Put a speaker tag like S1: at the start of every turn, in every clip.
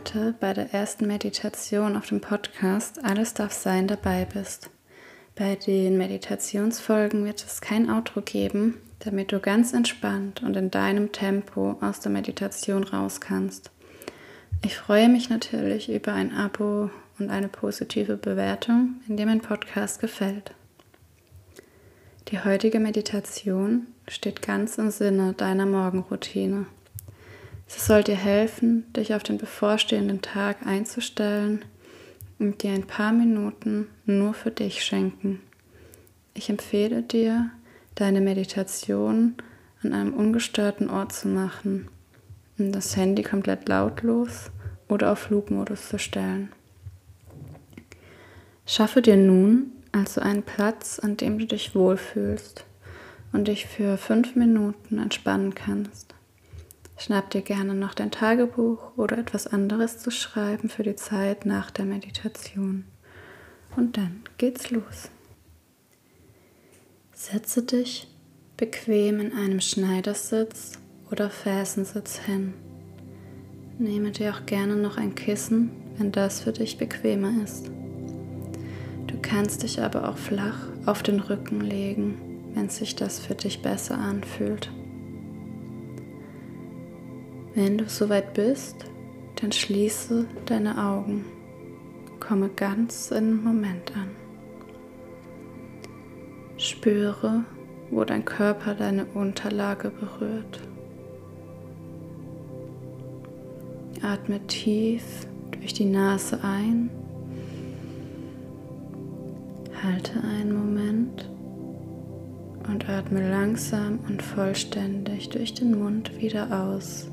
S1: heute bei der ersten Meditation auf dem Podcast Alles darf sein dabei bist. Bei den Meditationsfolgen wird es kein Outro geben, damit du ganz entspannt und in deinem Tempo aus der Meditation raus kannst. Ich freue mich natürlich über ein Abo und eine positive Bewertung, wenn dir mein Podcast gefällt. Die heutige Meditation steht ganz im Sinne deiner Morgenroutine. Sie soll dir helfen, dich auf den bevorstehenden Tag einzustellen und dir ein paar Minuten nur für dich schenken. Ich empfehle dir, deine Meditation an einem ungestörten Ort zu machen und das Handy komplett lautlos oder auf Flugmodus zu stellen. Schaffe dir nun also einen Platz, an dem du dich wohlfühlst und dich für fünf Minuten entspannen kannst. Schnapp dir gerne noch dein Tagebuch oder etwas anderes zu schreiben für die Zeit nach der Meditation. Und dann geht's los. Setze dich bequem in einem Schneidersitz oder Fersensitz hin. Nehme dir auch gerne noch ein Kissen, wenn das für dich bequemer ist. Du kannst dich aber auch flach auf den Rücken legen, wenn sich das für dich besser anfühlt. Wenn du soweit bist, dann schließe deine Augen. Komme ganz im Moment an. Spüre, wo dein Körper deine Unterlage berührt. Atme tief durch die Nase ein. Halte einen Moment und atme langsam und vollständig durch den Mund wieder aus.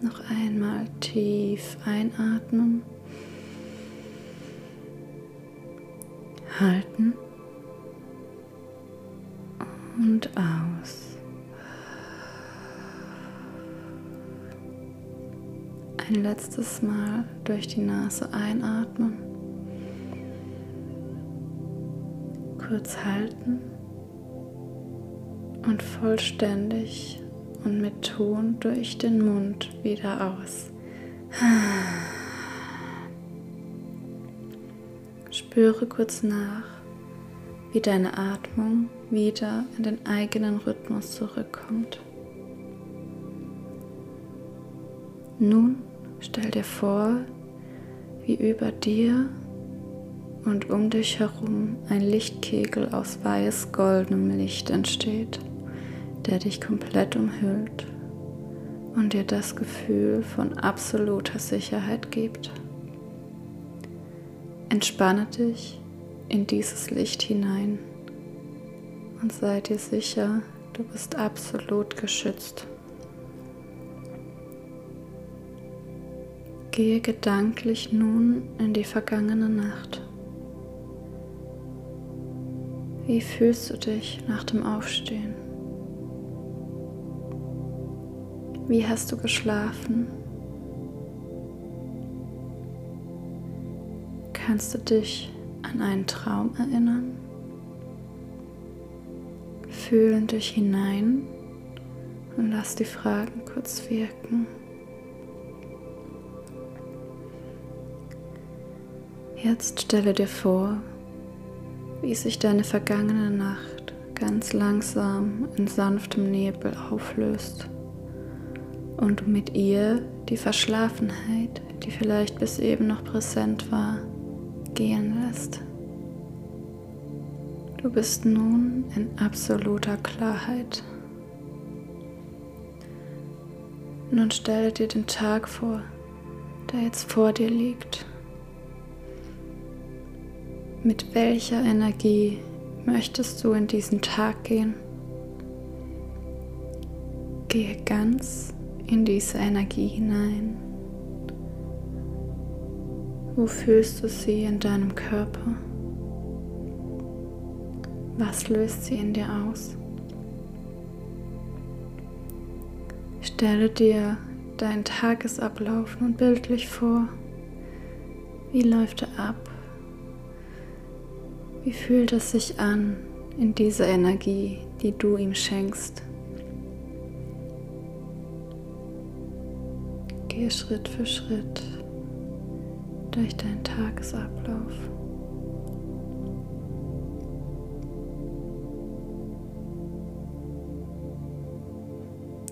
S1: Noch einmal tief einatmen. Halten. Und aus. Ein letztes Mal durch die Nase einatmen. Kurz halten und vollständig und mit Ton durch den Mund wieder aus. Spüre kurz nach, wie deine Atmung wieder in den eigenen Rhythmus zurückkommt. Nun stell dir vor, wie über dir und um dich herum ein Lichtkegel aus weiß-goldenem Licht entsteht der dich komplett umhüllt und dir das Gefühl von absoluter Sicherheit gibt. Entspanne dich in dieses Licht hinein und sei dir sicher, du bist absolut geschützt. Gehe gedanklich nun in die vergangene Nacht. Wie fühlst du dich nach dem Aufstehen? Wie hast du geschlafen? Kannst du dich an einen Traum erinnern? Fühlen dich hinein und lass die Fragen kurz wirken. Jetzt stelle dir vor, wie sich deine vergangene Nacht ganz langsam in sanftem Nebel auflöst und mit ihr die Verschlafenheit, die vielleicht bis eben noch präsent war, gehen lässt. Du bist nun in absoluter Klarheit. Nun stelle dir den Tag vor, der jetzt vor dir liegt. Mit welcher Energie möchtest du in diesen Tag gehen? Gehe ganz in diese Energie hinein. Wo fühlst du sie in deinem Körper? Was löst sie in dir aus? Stelle dir deinen Tagesablauf nun bildlich vor. Wie läuft er ab? Wie fühlt es sich an in dieser Energie, die du ihm schenkst? Gehe Schritt für Schritt durch deinen Tagesablauf.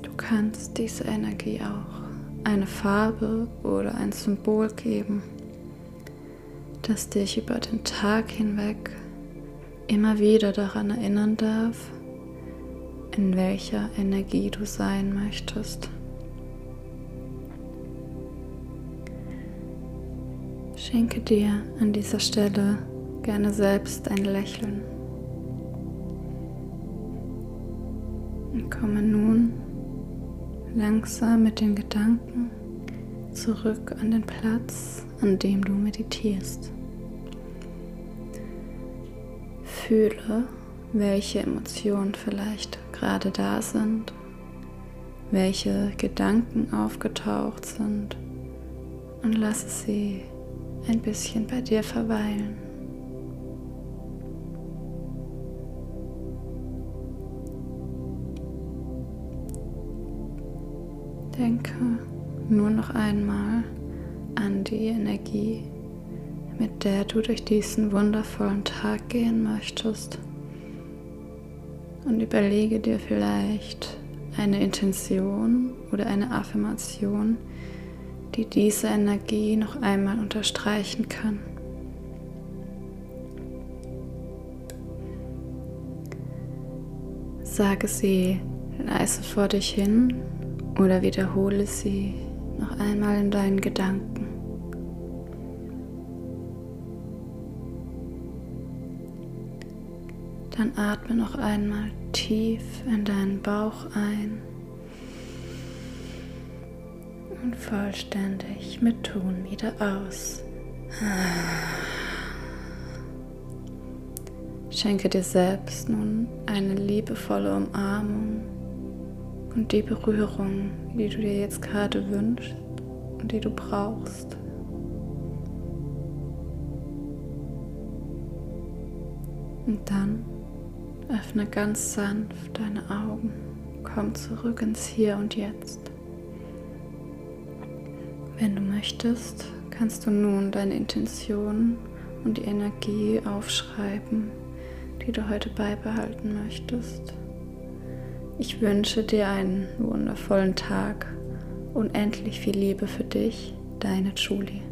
S1: Du kannst diese Energie auch eine Farbe oder ein Symbol geben, das dich über den Tag hinweg immer wieder daran erinnern darf, in welcher Energie du sein möchtest. Schenke dir an dieser Stelle gerne selbst ein Lächeln. Und komme nun langsam mit den Gedanken zurück an den Platz, an dem du meditierst. Fühle, welche Emotionen vielleicht gerade da sind, welche Gedanken aufgetaucht sind und lasse sie ein bisschen bei dir verweilen. Denke nur noch einmal an die Energie, mit der du durch diesen wundervollen Tag gehen möchtest. Und überlege dir vielleicht eine Intention oder eine Affirmation, die diese Energie noch einmal unterstreichen kann. Sage sie leise vor dich hin oder wiederhole sie noch einmal in deinen Gedanken. Dann atme noch einmal tief in deinen Bauch ein und vollständig mit Tun wieder aus. Schenke dir selbst nun eine liebevolle Umarmung und die Berührung, die du dir jetzt gerade wünschst und die du brauchst. Und dann öffne ganz sanft deine Augen, komm zurück ins Hier und Jetzt. Wenn du möchtest, kannst du nun deine Intention und die Energie aufschreiben, die du heute beibehalten möchtest. Ich wünsche dir einen wundervollen Tag, unendlich viel Liebe für dich, deine Julie.